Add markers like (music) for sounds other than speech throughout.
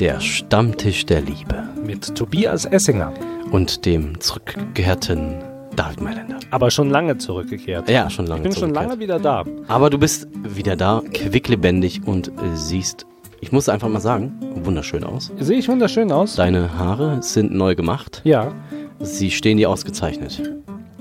Der Stammtisch der Liebe. Mit Tobias Essinger. Und dem zurückgekehrten David Mailänder. Aber schon lange zurückgekehrt. Ja, schon lange Ich bin schon lange wieder da. Aber du bist wieder da, quicklebendig und siehst, ich muss einfach mal sagen, wunderschön aus. Sehe ich wunderschön aus? Deine Haare sind neu gemacht. Ja. Sie stehen dir ausgezeichnet.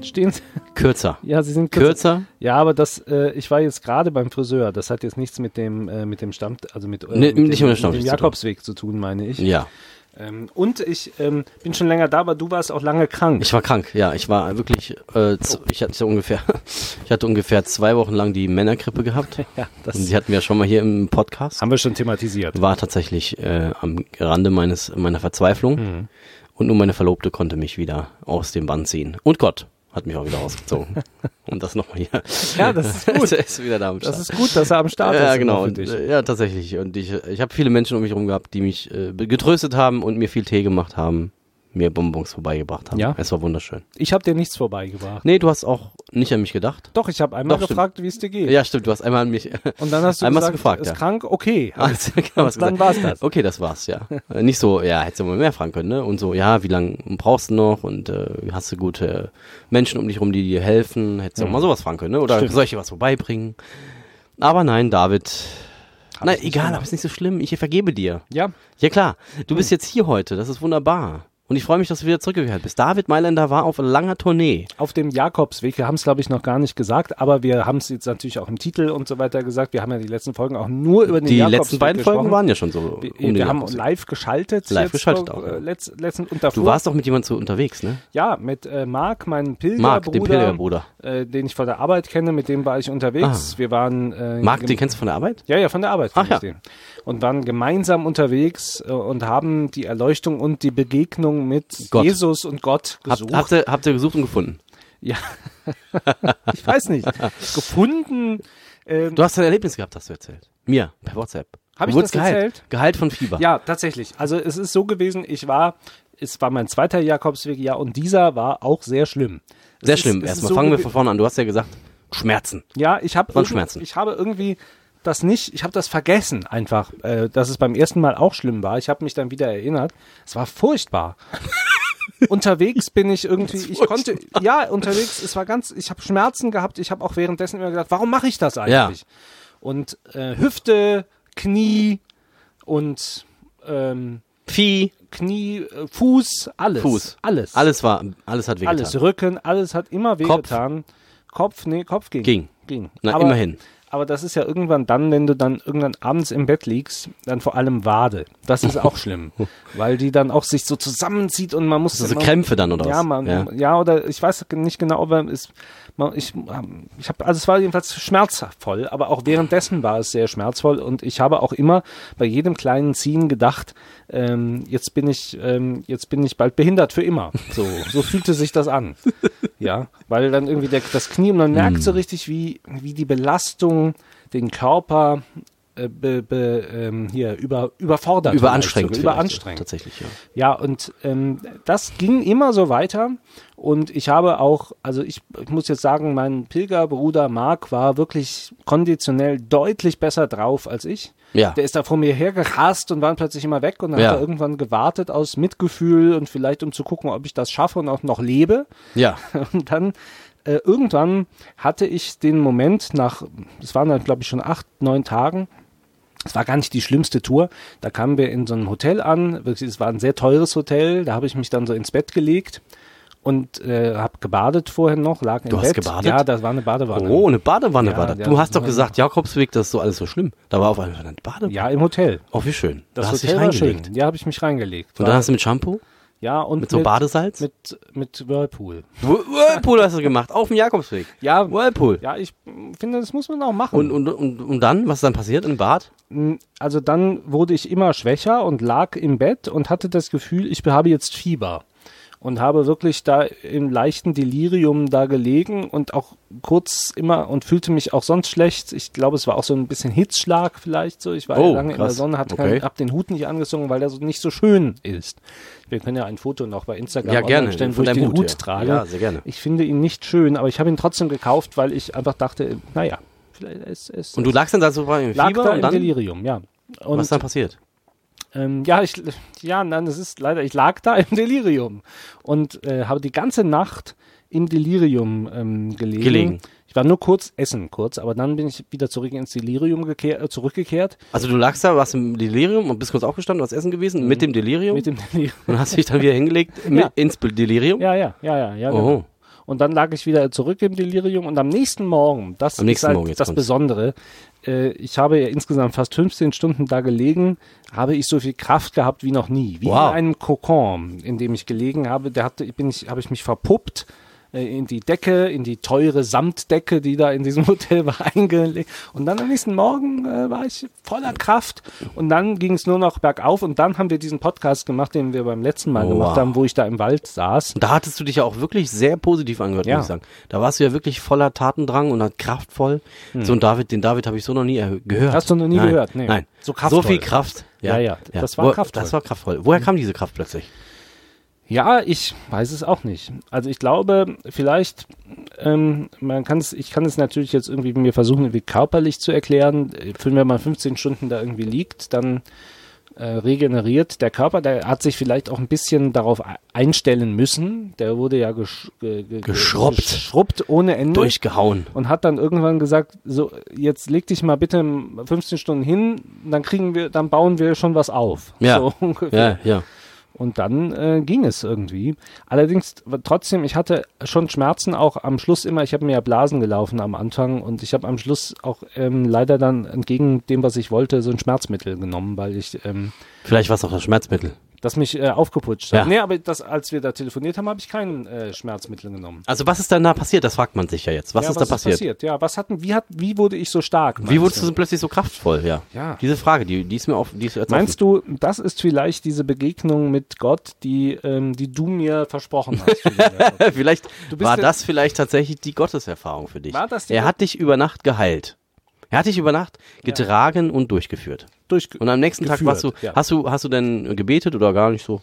Stehen Sie? Kürzer. Ja, Sie sind kürzer. Kürzer? Ja, aber das, äh, ich war jetzt gerade beim Friseur. Das hat jetzt nichts mit dem, äh, mit dem Stamm, also mit, äh, Nee, mit, nicht dem, mit dem dem zu tun. Jakobsweg zu tun, meine ich. Ja. Ähm, und ich ähm, bin schon länger da, aber du warst auch lange krank. Ich war krank, ja. Ich war wirklich, äh, z- ich hatte ungefähr, (laughs) ich hatte ungefähr zwei Wochen lang die Männergrippe gehabt. (laughs) ja, das Und die hatten wir schon mal hier im Podcast. haben wir schon thematisiert. War tatsächlich äh, am Rande meines meiner Verzweiflung. Mhm. Und nur meine Verlobte konnte mich wieder aus dem Bann ziehen. Und Gott hat mich auch wieder ausgezogen. (laughs) Und das nochmal hier. Ja, das ist gut. (laughs) Ist wieder da am Start. Das ist gut, dass er am Start ja, ist. genau. immer Und, ja, tatsächlich. Und ich, ich habe viele Menschen um mich herum gehabt, die mich äh, getröstet haben und mir viel Tee gemacht haben, mir Bonbons vorbeigebracht haben. Ja? Es war wunderschön. Ich habe dir nichts vorbeigebracht. Nee, du hast auch nicht an mich gedacht. Doch, ich habe einmal Doch, gefragt, wie es dir geht. Ja, stimmt. Du hast einmal an mich. (laughs) Und dann hast du Einmal gesagt, gefragt, ist ja. krank, okay. (laughs) Genau, was dann gesagt. war's das. Okay, das war's, ja. Äh, Nicht so, ja, hättest du mal mehr fragen können, ne? Und so, ja, wie lange brauchst du noch und äh, hast du gute Menschen um dich rum, die dir helfen? Hättest du auch mal sowas fragen können, ne? Oder Stimmt. soll ich dir was vorbeibringen? Aber nein, David. Hab Nein, egal, aber ist nicht so schlimm. Ich vergebe dir. Ja, Ja klar, du bist jetzt hier heute. Das ist wunderbar. Und ich freue mich, dass du wieder zurückgekehrt bist. David Mailänder war auf langer Tournee. auf dem Jakobsweg. Wir haben es, glaube ich, noch gar nicht gesagt, aber wir haben es jetzt natürlich auch im Titel und so weiter gesagt. Wir haben ja die letzten Folgen auch nur über den Die Jakobsweg letzten beiden gesprochen. Folgen waren ja schon so. Wir, um wir haben Jakobsweg. live geschaltet. Live geschaltet vor, auch, äh, ja. letzt, letzten, Du warst doch mit jemandem so unterwegs, ne? Ja, mit äh, Marc, meinem Pilgerbruder, Marc, dem Pilgerbruder. Äh, den ich von der Arbeit kenne, mit dem war ich unterwegs. Ah. Wir waren äh, Marc, den kennst du von der Arbeit? Ja, ja, von der Arbeit Ach ja. den. Und waren gemeinsam unterwegs äh, und haben die Erleuchtung und die Begegnung mit Gott. Jesus und Gott Habt, gesucht. habt, ihr, habt ihr gesucht und gefunden? Ja, (laughs) ich weiß nicht. Gefunden. Ähm, Du hast ein Erlebnis gehabt, hast du erzählt. Mir, per WhatsApp. Hab Du ich das geheilt. erzählt? Geheilt von Fieber. ja, tatsächlich. Also es ist so gewesen, ich war, es war mein zweiter Jakobsweg, ja, und dieser war auch sehr schlimm. Es Sehr ist- schlimm. es ist Erstmal so fangen wir von vorne an. Du hast ja gesagt, Schmerzen. Ja, ich habe Waren Schmerzen. ich habe irgendwie das nicht, ich habe das vergessen einfach, äh, dass es beim ersten Mal auch schlimm war. Ich habe mich dann wieder erinnert. Es war furchtbar. (laughs) unterwegs bin ich irgendwie, ich konnte, ja, unterwegs, es war ganz, ich habe Schmerzen gehabt. Ich habe auch währenddessen immer gedacht, warum mache ich das eigentlich? Und äh, Hüfte, Knie und ähm, Vieh, Knie, äh, Fuß, alles, Fuß. alles, alles war, alles hat wehgetan. alles, Rücken, alles hat immer wehgetan. Kopf, nee, Kopf ging. Ging. Ging. Na, Aber- immerhin. Aber das ist ja irgendwann dann, wenn du dann irgendwann abends im Bett liegst, dann vor allem Wade. Das ist auch (laughs) schlimm, weil die dann auch sich so zusammenzieht und man muss So, so man- Krämpfe dann oder ja, was? man, ja. ja. oder ich weiß nicht genau, aber es, ich, ähm, ich habe, also es war jedenfalls schmerzvoll, aber auch währenddessen war es sehr schmerzvoll und ich habe auch immer bei jedem kleinen Ziehen gedacht, ähm, jetzt bin ich, ähm, jetzt bin ich bald behindert für immer. So, so fühlte sich das an. (laughs) Ja, weil dann irgendwie der, das Knie und man merkt so Hm. richtig, wie, wie die Belastung den Körper äh, be, be, ähm, hier über, überfordert. Überanstrengend. Überanstrengend. Tatsächlich, ja. Ja, und ähm, das ging immer so weiter. Und ich habe auch, also ich, ich muss jetzt sagen, mein Pilgerbruder Marc war wirklich konditionell deutlich besser drauf als ich. Ja. Der ist da vor mir hergerast und war plötzlich immer weg und dann Ja. hat er irgendwann gewartet aus Mitgefühl und vielleicht um zu gucken, ob ich das schaffe und auch noch lebe. Ja. (laughs) Und dann äh, irgendwann hatte ich den Moment nach, es waren dann glaube ich schon acht, neun Tagen, es war gar nicht die schlimmste Tour. Da kamen wir in so einem Hotel an. Wirklich, Es war ein sehr teures Hotel. Da habe ich mich dann so ins Bett gelegt und äh, habe gebadet vorher noch, lag im Du Bett. hast gebadet? Ja, das war eine Badewanne. Oh, eine Badewanne Ja, war das. ja, du hast doch gesagt, Jakobsweg, das ist so alles so schlimm. Da war auf einmal eine Badewanne. Ja, im Hotel. Oh, wie schön. Das da hast du Hotel dich war schön. reingelegt. Ja, habe ich mich reingelegt. Und dann hast du mit Shampoo? Ja, und Mit so Badesalz? mit, mit Whirlpool. Whir- Whirlpool hast du gemacht, auf dem Jakobsweg. Ja, Whirlpool. ja, ich finde, das muss man auch machen. Und, und, und, und dann, was ist dann passiert im Bad? also dann wurde ich immer schwächer und lag im Bett und hatte das Gefühl, ich habe jetzt Fieber. Und habe wirklich da im leichten Delirium da gelegen und auch kurz immer und fühlte mich auch sonst schlecht. Ich glaube, es war auch so ein bisschen Hitzschlag vielleicht so. Ich war Oh, ja lange in der krass. Sonne, hatte Okay. hab den Hut nicht angezogen, weil der so nicht so schön ist. Wir können ja ein Foto noch bei Instagram Ja, gerne. stellen, wo Von ich den Hut, Hut ja. trage. Ja, sehr gerne. Ich finde ihn nicht schön, aber ich habe ihn trotzdem gekauft, weil ich einfach dachte, naja, vielleicht es, es Und du lagst dann da so im lag Fieber da und im dann? Delirium, ja. Und Was ist dann passiert? Ähm, ja, ich, ja, nein, das ist leider, ich lag da im (laughs) Delirium und äh, habe die ganze Nacht im Delirium ähm, gelegen. Gelegen. Ich war nur kurz essen, kurz, aber dann bin ich wieder zurück ins Delirium gekehr, äh, zurückgekehrt. Also du lagst da, warst im Delirium und bist kurz aufgestanden, hast essen gewesen mit dem Delirium Mit dem Delirium. und hast dich dann wieder (laughs) hingelegt Ja. ins Delirium. Ja, ja, ja, ja, ja. Oh. Genau. Und dann lag ich wieder zurück im Delirium und am nächsten Morgen, das Am ist halt Morgen, das kommt's. Besondere, äh, ich habe ja insgesamt fast 15 Stunden da gelegen, habe ich so viel Kraft gehabt wie noch nie. Wie Wow. in einem Kokon, in dem ich gelegen habe, da hatte, bin ich, habe ich mich verpuppt in die Decke, in die teure Samtdecke, die da in diesem (laughs) Hotel war, eingelegt. Und dann am nächsten Morgen äh, war ich voller Kraft und dann ging es nur noch bergauf und dann haben wir diesen Podcast gemacht, den wir beim letzten Mal Oh, gemacht wow. haben, wo ich da im Wald saß. Und da hattest du dich ja auch wirklich sehr positiv angehört, Ja. muss ich sagen. Da warst du ja wirklich voller Tatendrang und kraftvoll. So ein David, den David habe ich so noch nie äh, gehört. Hm. Hast du noch nie Nein. gehört? Nee. Nein. So kraftvoll. So viel Kraft. Ja, ja, das war Wo, kraftvoll. Das war kraftvoll. Woher kam diese Kraft plötzlich? Ja, ich weiß es auch nicht. Also ich glaube, vielleicht, ähm, man kann es, ich kann es natürlich jetzt irgendwie mir versuchen, irgendwie körperlich zu erklären. Äh, Wenn man 15 Stunden da irgendwie liegt, dann äh, regeneriert der Körper, der hat sich vielleicht auch ein bisschen darauf einstellen müssen. Der wurde ja gesch ge ge Geschrubbt. geschrubbt ohne Ende. Durchgehauen. und hat dann irgendwann gesagt, so jetzt leg dich mal bitte 15 Stunden hin, dann kriegen wir, dann bauen wir schon was auf. Ja. So (laughs) ungefähr. Ja, ja. Und dann äh, ging es irgendwie. Allerdings trotzdem, ich hatte schon Schmerzen auch am Schluss immer. Ich habe mir ja Blasen gelaufen am Anfang und ich habe am Schluss auch ähm, leider dann entgegen dem, was ich wollte, so ein Schmerzmittel genommen, weil ich ähm, Vielleicht war es auch das Schmerzmittel. Das mich äh, aufgeputscht hat. Ja. Nee, aber das, als wir da telefoniert haben, habe ich kein äh, Schmerzmittel genommen. Also was ist dann da passiert? Das fragt man sich ja jetzt. Was ja, ist da passiert? Ja, was hatten, wie hat, wie wurde ich so stark? Wie wurdest du so plötzlich so kraftvoll? Ja. Ja. Diese Frage, die, die ist mir auf, die ist Meinst du, das ist vielleicht diese Begegnung mit Gott, die, ähm, die du mir versprochen hast? (laughs) Offen. vielleicht war das vielleicht tatsächlich die Gotteserfahrung für dich. War das die er hat dich über Nacht geheilt. Er hat dich über Nacht getragen und durchgeführt. Durch, Und am nächsten Tag Geführt, warst du, ja. hast du, hast du denn gebetet oder gar nicht so?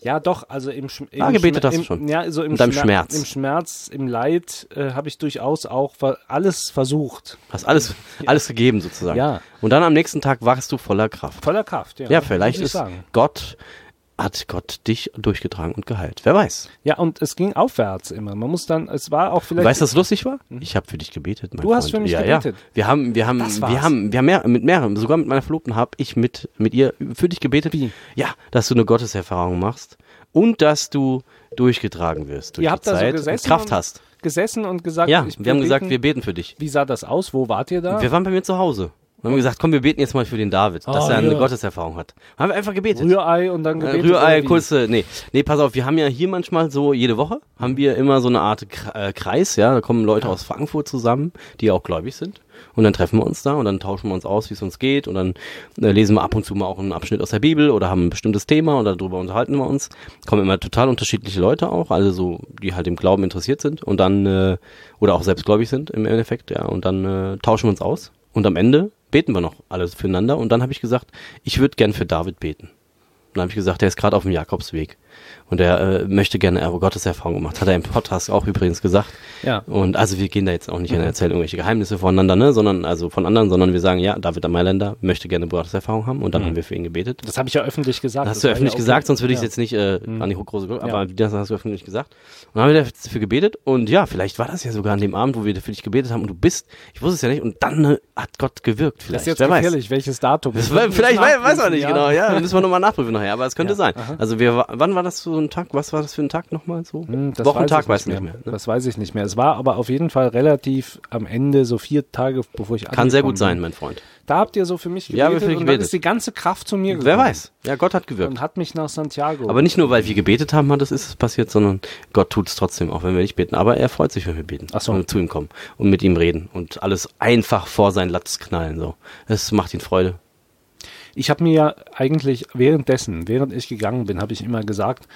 Ja, doch, also im, im Ah, gebetet Schmer- hast du schon. Ja, also im, Mit deinem Schmer- Schmerz. Im Schmerz, im Leid äh, habe ich durchaus auch alles versucht. Hast alles, (laughs) alles gegeben sozusagen. Ja. Und dann am nächsten Tag warst du voller Kraft. Voller Kraft, ja. Ja, vielleicht ist sagen. Gott, hat Gott dich durchgetragen und geheilt. Wer weiß. Ja, und es ging aufwärts immer. Man muss dann, es war auch vielleicht. Weißt du, was lustig war? Ich habe für dich gebetet. Mein Du hast Freund. für mich ja, gebetet. Ja. Wir haben, wir haben, wir haben, wir haben mehr, mit mehreren, sogar mit meiner Verlobten habe ich mit, mit ihr für dich gebetet. Wie? Ja, dass du eine Gotteserfahrung machst und dass du durchgetragen wirst durch Ihr die habt da so Zeit und Kraft und hast. gesessen und gesagt, Ja, wir haben gesagt, wir beten für dich. Wie sah das aus? Wo wart ihr da? Wir waren bei mir zu Hause. Und haben gesagt, komm, wir beten jetzt mal für den David, dass Ah, er eine ja. Gotteserfahrung hat. Haben wir einfach gebetet. Rührei und dann gebetet. Rührei, kurze, nee, nee, pass auf, wir haben ja hier manchmal so, jede Woche haben wir immer so eine Art äh, Kreis, ja, da kommen Leute aus Frankfurt zusammen, die auch gläubig sind. Und dann treffen wir uns da und dann tauschen wir uns aus, wie es uns geht und dann äh, lesen wir ab und zu mal auch einen Abschnitt aus der Bibel oder haben ein bestimmtes Thema und darüber unterhalten wir uns. Kommen immer total unterschiedliche Leute auch, also so, die halt im Glauben interessiert sind und dann, äh, oder auch selbstgläubig sind im Endeffekt, ja, und dann äh, tauschen wir uns aus und am Ende beten wir noch alles füreinander und dann habe ich gesagt, ich würde gern für David beten. Dann habe ich gesagt, der ist gerade auf dem Jakobsweg und er äh, möchte gerne eine Gotteserfahrung gemacht. Hat er im Podcast auch übrigens gesagt. Ja. Und also wir gehen da jetzt auch nicht in erzählen irgendwelche Geheimnisse voneinander, ne, sondern also von anderen, sondern wir sagen, ja, David Mailänder möchte gerne eine Gotteserfahrung haben und dann haben wir für ihn gebetet. Das habe ich ja öffentlich gesagt. Das hast Das du öffentlich ja okay. gesagt, sonst würde ich es Ja. jetzt nicht äh, an die große Glocke, aber Ja. das hast du öffentlich gesagt. Und dann haben wir dafür gebetet und ja, vielleicht war das ja sogar an dem Abend, wo wir für dich gebetet haben und du bist, ich wusste es ja nicht, und dann äh, hat Gott gewirkt Das vielleicht. ist jetzt Wer weiß. gefährlich, welches Datum. Das war, vielleicht weiß, weiß man nicht genau, ja, müssen wir nochmal nachprüfen nachher, aber es könnte Ja, sein. aha. Also wir, wann war das so ein Tag, was war das für ein Tag nochmal so? Hm, das Wochentag, weiß ich nicht mehr. ne? Das weiß ich nicht mehr. Es war aber auf jeden Fall relativ am Ende, so vier Tage, bevor ich Kann sehr gut sein, bin. mein Freund. Da habt ihr so für mich Ja, gebetet für dich und dann ist die ganze Kraft zu mir gekommen. Wer weiß. Ja, Gott hat gewirkt. Und hat mich nach Santiago. Aber nicht nur, weil wir gebetet haben, hat es ist es passiert, sondern Gott tut es trotzdem, auch wenn wir nicht beten. Aber er freut sich, wenn wir beten. Ach so. Wenn wir zu ihm kommen und mit ihm reden und alles einfach vor sein Latz knallen. So. Es macht ihn Freude. Ich habe mir ja eigentlich währenddessen, während ich gegangen bin, habe ich immer gesagt,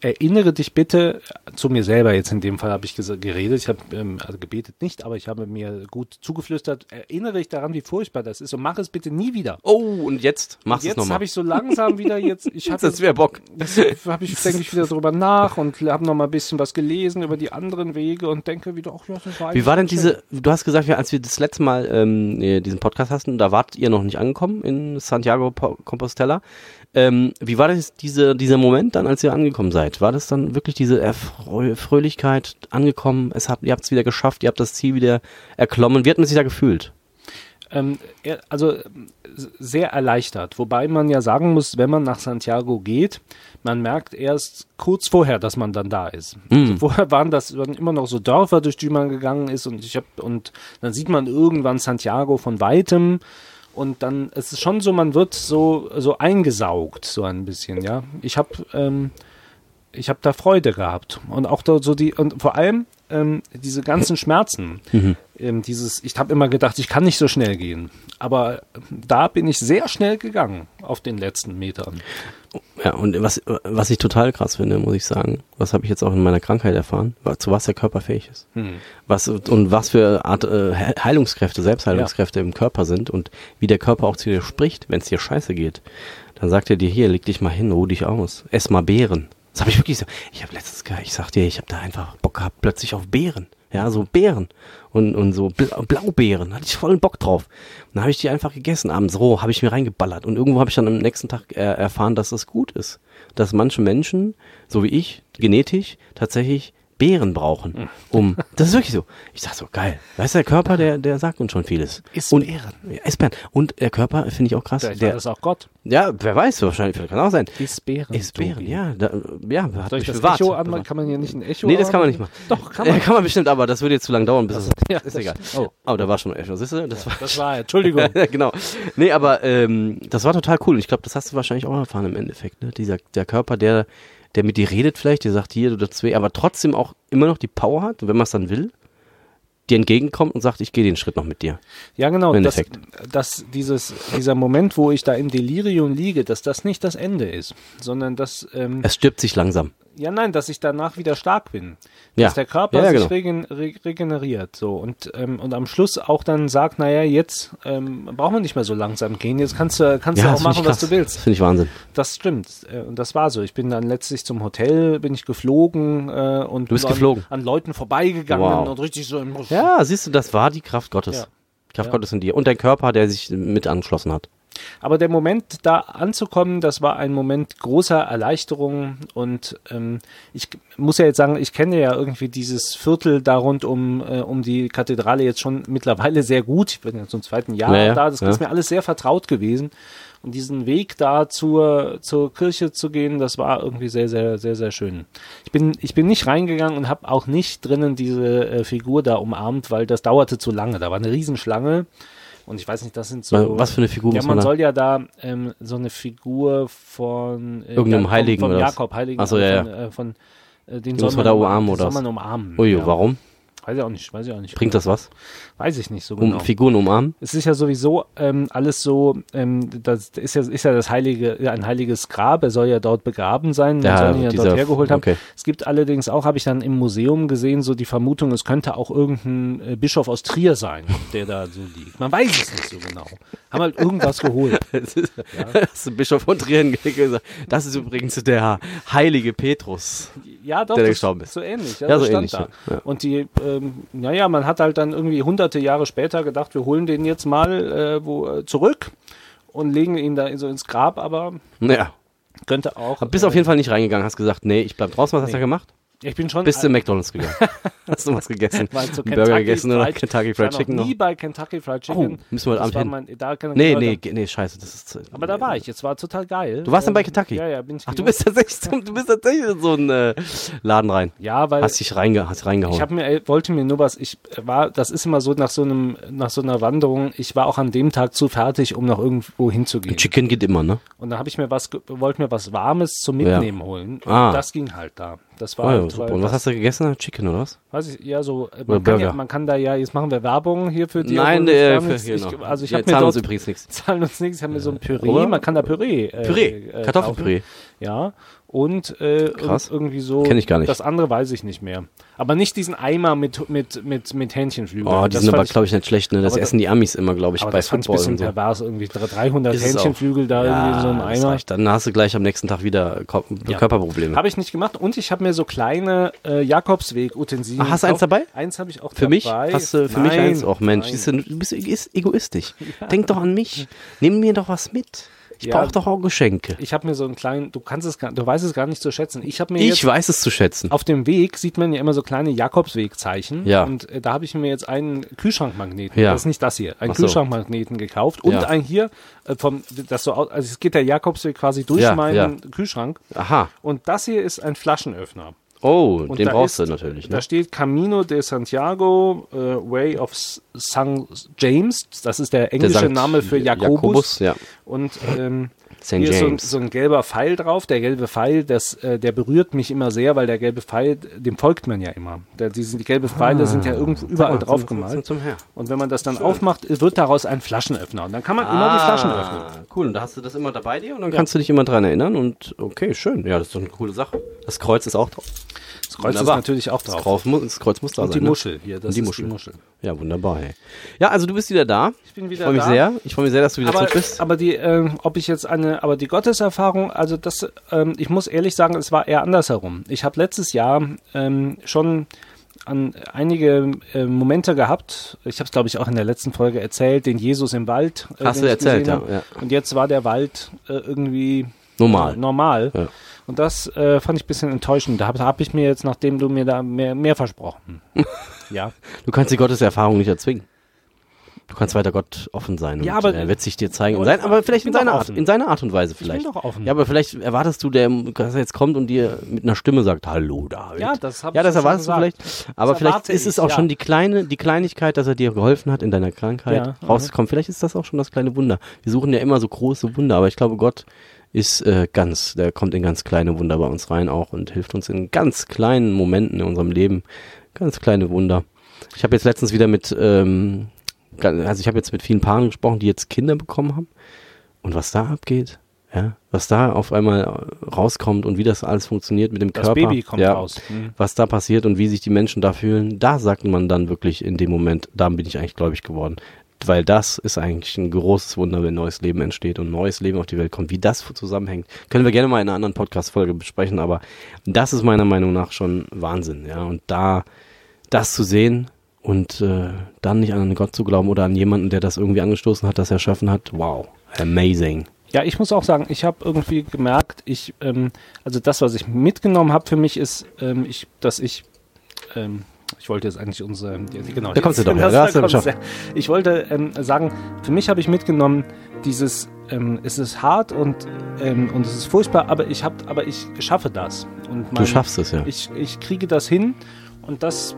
erinnere dich bitte zu mir selber. Jetzt in dem Fall habe ich geredet, ich habe ähm, also gebetet nicht, aber ich habe mir gut zugeflüstert. Erinnere dich daran, wie furchtbar das ist und mach es bitte nie wieder. Oh, und jetzt machst du es Jetzt nochmal. habe ich so langsam wieder jetzt. Ich habe Das wäre Bock. Jetzt habe ich denke ich wieder drüber nach und habe noch mal ein bisschen was gelesen über die anderen Wege und denke wieder, ach ja, das war Wie war denn diese, du hast gesagt, ja, als wir das letzte Mal ähm, äh, diesen Podcast hatten, da wart ihr noch nicht angekommen in Santiago Po- Compostela. Ähm, wie war das diese, dieser Moment dann, als ihr angekommen seid? War das dann wirklich diese Erfreu Fröhlichkeit angekommen? Es habt, ihr habt es wieder geschafft, ihr habt das Ziel wieder erklommen. Wie hat man sich da gefühlt? Ähm, also sehr erleichtert. Wobei man ja sagen muss, wenn man nach Santiago geht, man merkt erst kurz vorher, dass man dann da ist. Also vorher waren das waren immer noch so Dörfer, durch die man gegangen ist und ich habe und dann sieht man irgendwann Santiago von weitem und dann es ist schon so, man wird so so eingesaugt so ein bisschen, ja. Ich habe ähm, ich habe da Freude gehabt und auch da so die und vor allem ähm, diese ganzen Schmerzen. Ähm, dieses, ich habe immer gedacht, ich kann nicht so schnell gehen, aber da bin ich sehr schnell gegangen auf den letzten Metern. Ja, und was, was ich total krass finde, muss ich sagen, was habe ich jetzt auch in meiner Krankheit erfahren, zu was der Körper fähig ist. Was, und was für Art äh, He- Heilungskräfte, Selbstheilungskräfte im Körper sind und wie der Körper auch zu dir spricht, wenn es dir scheiße geht. Dann sagt er dir, hier, leg dich mal hin, ruh dich aus, ess mal Beeren. Das habe ich wirklich so. Ich habe letztens, ich sag dir, ich habe da einfach Bock gehabt, plötzlich auf Beeren. Ja, so Beeren und, und so Bla Blaubeeren. Hatte ich voll Bock drauf. Und dann habe ich die einfach gegessen, abends roh, habe ich mir reingeballert. Und irgendwo habe ich dann am nächsten Tag äh, erfahren, dass das gut ist. Dass manche Menschen, so wie ich, genetisch, tatsächlich Beeren brauchen. Um, das ist wirklich so. Ich sag so, geil. Weißt du, der Körper, der, der sagt uns schon vieles. Iss und, Beeren. Ja, iss Beeren. Und der Körper, finde ich auch krass. Vielleicht Der, das auch Gott. ja, wer weiß, wahrscheinlich, kann auch sein. Ist Beeren. Ist Beeren, ja. Da, ja, hat Soll ich das bewahrt. Echo anmachen? Kann man hier nicht ein Echo Nee, das kann man nicht machen. Doch, kann Ja, man. kann man bestimmt, aber das würde jetzt zu lang dauern, bis es, (laughs) ja, ist egal. oh. Oh, da war schon ein Echo, siehst du? Das war, Das war, Entschuldigung. (laughs) genau. Nee, aber ähm, das war total cool. Ich glaube, das hast du wahrscheinlich auch erfahren im Endeffekt. Ne? Dieser, der Körper, der, der mit dir redet vielleicht, der sagt hier, das weh, aber trotzdem auch immer noch die Power hat, wenn man es dann will, dir entgegenkommt und sagt, ich gehe den Schritt noch mit dir. Ja, genau. Dass, dass dieses, dieser Moment, wo ich da im Delirium liege, dass das nicht das Ende ist, sondern dass, ähm, Es stirbt sich langsam. Ja nein, dass ich danach wieder stark bin. Ja. Dass der Körper Ja, ja, sich genau. regen, re, regeneriert. So. Und, ähm, und am Schluss auch dann sagt, naja, jetzt ähm, brauchen wir nicht mehr so langsam gehen. Jetzt kannst du, kannst du auch machen, was du willst. Das finde ich Wahnsinn. Das stimmt. Äh, Und das war so. Ich bin dann letztlich zum Hotel, bin ich geflogen äh, und Du bist geflogen? an Leuten vorbeigegangen Wow. und richtig so im Ja, siehst du, das war die Kraft Gottes. Kraft. Gottes in dir. Und dein Körper, der sich mit angeschlossen hat. Aber der Moment, da anzukommen, das war ein Moment großer Erleichterung. Und ähm, ich muss ja jetzt sagen, ich kenne ja irgendwie dieses Viertel da rund um, äh, um die Kathedrale jetzt schon mittlerweile sehr gut. Ich bin ja zum zweiten Jahr Ja, ja, da. Das ja. ist mir alles sehr vertraut gewesen. Und diesen Weg da zur, zur Kirche zu gehen, das war irgendwie sehr, sehr, sehr, sehr schön. Ich bin, ich bin nicht reingegangen und habe auch nicht drinnen diese äh, Figur da umarmt, weil das dauerte zu lange. Da war eine Riesenschlange. Und ich weiß nicht, das sind so. Was für eine Figur Ja, man man soll ja da ähm, so eine Figur von äh, Irgendeinem ja, Heiligen von, oder von was? Jakob, Heiligen, Ach so, äh, ja, von, äh, von äh, den muss soll man da umarmen, den oder soll man umarmen. Ui, ja. warum? Weiß ich auch nicht, weiß ich auch nicht. Bringt das was? Weiß ich nicht so Um genau. Figuren umarmen? Es ist ja sowieso ähm, alles so, ähm, das ist ja, ist ja das heilige, ja, ein heiliges Grab, er soll ja dort begraben sein, man Ja, soll ihn ja dort hergeholt haben. okay. Es gibt allerdings auch, habe ich dann im Museum gesehen, so die Vermutung, es könnte auch irgendein äh, Bischof aus Trier sein, der da so liegt. Man weiß es nicht so genau. Haben halt irgendwas geholt. (laughs) Das ist, das ist Bischof von Trier gesagt. Das ist übrigens der heilige Petrus. Ja, doch, Der das- gestorben ist. so ähnlich. Ja, Ja, so ähnlich, ja. Ja. Und die, ähm, naja, man hat halt dann irgendwie hunderte Jahre später gedacht, wir holen den jetzt mal äh, wo, äh, zurück und legen ihn da so ins Grab, aber Naja, könnte auch. bist auf jeden Fall nicht reingegangen, hast gesagt, nee, ich bleib draußen. Was hast du Nee. gemacht? Ich bin schon. Bist du in McDonalds gegangen? (laughs) hast du was gegessen? mal zu Einen Burger gegessen oder Fried- Kentucky ich war Fried noch nie bei Kentucky Fried Oh, Chicken. müssen wir Das Abend hin. mein, da kann, Nee, ja, nee, scheiße. Das ist, Aber da war ich. Jetzt war total geil. Du warst dann bei Ähm, Kentucky? Ja, ja, bin ich. Ach, du bist tatsächlich, du bist tatsächlich in so einen äh, Laden rein. Ja, weil Hast dich reinge hast reingehauen. Ich habe mir äh, wollte mir nur was. Ich war, das ist immer so nach so einem nach so einer Wanderung. Ich war auch an dem Tag zu fertig, um noch irgendwo hinzugehen. Chicken geht immer, ne? Und da habe ich mir was, wollte mir was Warmes zum Mitnehmen holen. Und Ah. das ging halt da. Das Oh, war ja, halt, super. Und was hast du gegessen? Chicken oder was? weiß ich, ja so. äh, Man kann, ja, Burger? man kann da ja jetzt machen wir Werbung hier für die. Nein, äh, für, genau. ich, also ich Wir habe mir zahlen uns dort übrigens nichts. (laughs) zahlen uns nichts. Ich habe mir so ein Püree. Oder? Man kann da Püree. Äh, Püree, äh, Kartoffelpüree. kaufen. Ja. Und äh, Krass. irgendwie so. Kenn ich gar nicht. Das andere weiß ich nicht mehr. Aber nicht diesen Eimer mit, mit, mit, mit Hähnchenflügeln. Oh, die Das sind aber, glaube ich, nicht schlecht. Ne? Das Aber essen die Amis immer, glaube ich, aber bei das fand ich ein Football bisschen so. pervers. Irgendwie 300 Ist es auch. Hähnchenflügel da irgendwie in so einem das Eimer. Dann hast du gleich am nächsten Tag wieder Ja. Körperprobleme. Habe ich nicht gemacht. Und ich habe mir so kleine äh, Jakobsweg-Utensilien. Ach, hast du eins dabei? Eins habe ich auch Für dabei. mich? Hast du für mich Nein, eins? Och Mensch, du, du bist egois- egoistisch. (laughs) Denk doch an mich. Nimm mir doch was mit. Ich Ja. brauche doch auch Geschenke. Ich habe mir so einen kleinen, du kannst es gar, du weißt es gar nicht zu schätzen. Ich habe mir Ich weiß es zu schätzen. auf dem Weg sieht man ja immer so kleine Jakobswegzeichen. Ja. Und äh, da habe ich mir jetzt einen Kühlschrankmagneten, Ja. das ist nicht das hier, einen so. Kühlschrankmagneten gekauft und Ja. ein hier äh, vom, das so aus, also es geht der Jakobsweg quasi durch Ja, meinen. Kühlschrank. Aha. Und das hier ist ein Flaschenöffner. Oh, Und den da brauchst ist, du natürlich. Da Ne? steht Camino de Santiago, äh, Way of St. James. Das ist der englische Sankt Name für Jakobus. Jakobus, ja. Und ähm, St. hier ist so, ein- James. so ein gelber Pfeil drauf. Der gelbe Pfeil, das, äh, der berührt mich immer sehr, weil der gelbe Pfeil, dem folgt man ja immer. Der, die, die gelbe Pfeile sind ja irgendwo überall Ah, drauf zum- gemalt. zum- zum. Und wenn man das dann aufmacht, wird daraus ein Flaschenöffner. Und dann kann man immer die Flaschen öffnen. Ah, Cool, und da hast du das immer dabei dir und dann kannst du dich immer dran erinnern und okay, schön. Ja, das ist doch eine coole Sache. Das Kreuz ist auch drauf. Das Kreuz Wunderbar. ist natürlich auch Das drauf. Kreuz muss, das Kreuz muss da Und sein. die ne? Muschel hier, das Und die ist Muschel. die Muschel. Ja, wunderbar. Hey. Ja, also du bist wieder da. Ich bin wieder Ich freue mich da. sehr. Ich freue mich sehr, dass du wieder aber, zurück bist. aber die, äh, ob ich jetzt eine, aber die Gotteserfahrung, also das, ähm, ich muss ehrlich sagen, es war eher andersherum. Ich habe letztes Jahr ähm, schon an einige äh, Momente gehabt. Ich habe es, glaube ich, auch in der letzten Folge erzählt, den Jesus im Wald. Äh, Hast du erzählt, ja, ja. Und jetzt war der Wald äh, irgendwie Normal. äh, normal. Ja. Und das äh, fand ich ein bisschen enttäuschend. Da habe hab ich mir jetzt, nachdem du mir da mehr, mehr versprochen. (laughs) ja. Du kannst die Gotteserfahrung nicht erzwingen. Du kannst weiter Gott offen sein und Ja, aber- er wird sich dir zeigen. Sein, aber vielleicht ich in bin seiner Art, in seiner Art und Weise vielleicht. doch offen. Ja, aber vielleicht erwartest du, der, dass er jetzt kommt und dir mit einer Stimme sagt, Hallo David. Ja, das hab Ja, ich das erwartest du vielleicht. Aber vielleicht ist es ich, auch ja. schon die kleine, die Kleinigkeit, dass er dir geholfen hat, in deiner Krankheit Ja, rauszukommen. Vielleicht ist das auch schon das kleine Wunder. Wir suchen ja immer so große Wunder, aber ich glaube, Gott ist äh, ganz, der kommt in ganz kleine Wunder bei uns rein auch und hilft uns in ganz kleinen Momenten in unserem Leben. Ganz kleine Wunder. Ich habe jetzt letztens wieder mit, ähm, also ich habe jetzt mit vielen Paaren gesprochen, die jetzt Kinder bekommen haben. Und was da abgeht, ja, was da auf einmal rauskommt und wie das alles funktioniert mit dem Das Körper. Baby kommt ja, raus. Mhm. Was da passiert und wie sich die Menschen da fühlen, da sagt man dann wirklich in dem Moment, da bin ich eigentlich gläubig geworden. Weil das ist eigentlich ein großes Wunder, wenn neues Leben entsteht und neues Leben auf die Welt kommt. Wie das zusammenhängt, können wir gerne mal in einer anderen Podcast-Folge besprechen, aber das ist meiner Meinung nach schon Wahnsinn, ja. Und da das zu sehen und äh, dann nicht an einen Gott zu glauben oder an jemanden, der das irgendwie angestoßen hat, das erschaffen hat, wow, amazing. Ja, ich muss auch sagen, ich habe irgendwie gemerkt, ich, ähm, also das, was ich mitgenommen habe für mich ist, ähm, ich, dass ich, ähm, ich wollte jetzt eigentlich unsere, genau. Da kommst du doch (laughs) her, da hast du her. Ich wollte ähm, sagen, für mich habe ich mitgenommen, dieses, ähm, es ist hart und ähm, und es ist furchtbar, aber ich habe, aber ich schaffe das. Und Du mein- schaffst es ja. ich, ich kriege das hin und das,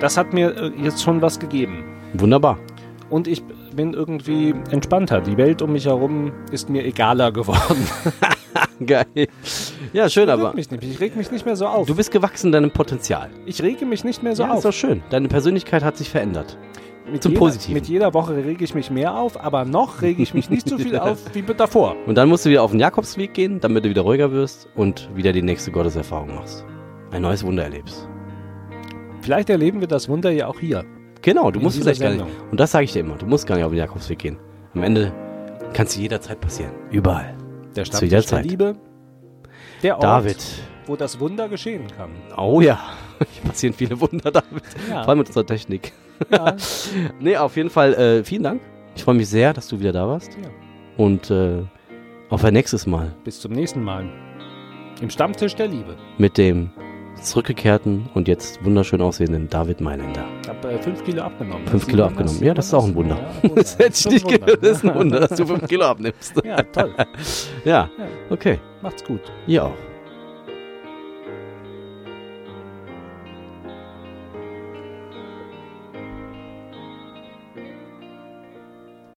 das hat mir äh, jetzt schon was gegeben. Wunderbar. Und ich bin irgendwie entspannter. Die Welt um mich herum ist mir egaler geworden. (laughs) Geil. Ja, schön, Ich aber mich nicht, ich reg mich nicht mehr so auf. du bist gewachsen deinem Potenzial. ich rege mich nicht mehr so ja, ist auf. doch schön. Deine Persönlichkeit hat sich verändert. Mit zum jeder, Positiven. Mit jeder Woche rege ich mich mehr auf, aber noch rege ich mich nicht so viel (laughs) auf wie davor. Und dann musst du wieder auf den Jakobsweg gehen, damit du wieder ruhiger wirst und wieder die nächste Gotteserfahrung machst. Ein neues Wunder erlebst. Vielleicht erleben wir das Wunder ja auch hier. Genau, du musst vielleicht gar nicht. Sendung. Und das sage ich dir immer. Du musst gar nicht auf den Jakobsweg gehen. Am Ende kann es jederzeit passieren. Überall. Der Zu jeder der. Liebe. Der Ort, David. wo das Wunder geschehen kann. Oh ja. (laughs) Hier passieren viele Wunder, David. Ja. Vor allem mit unserer Technik. Ja. (laughs) Nee, auf jeden Fall äh, vielen Dank. Ich freue mich sehr, dass du wieder da warst. Ja. Und äh, auf ein nächstes Mal Bis zum nächsten Mal. Im Stammtisch der Liebe. mit dem zurückgekehrten und jetzt wunderschön aussehenden David Mailänder. Ich habe äh, fünf Kilo abgenommen. Fünf Sieht Kilo man abgenommen. Ja, das ist auch ein Wunder. Ja, (laughs) Wunder. Das hätte ich nicht gedacht. Das ist ein Wunder, dass du fünf Kilo abnimmst. Ja, toll. (laughs) Ja, Ja. okay. Macht's gut. Ihr auch.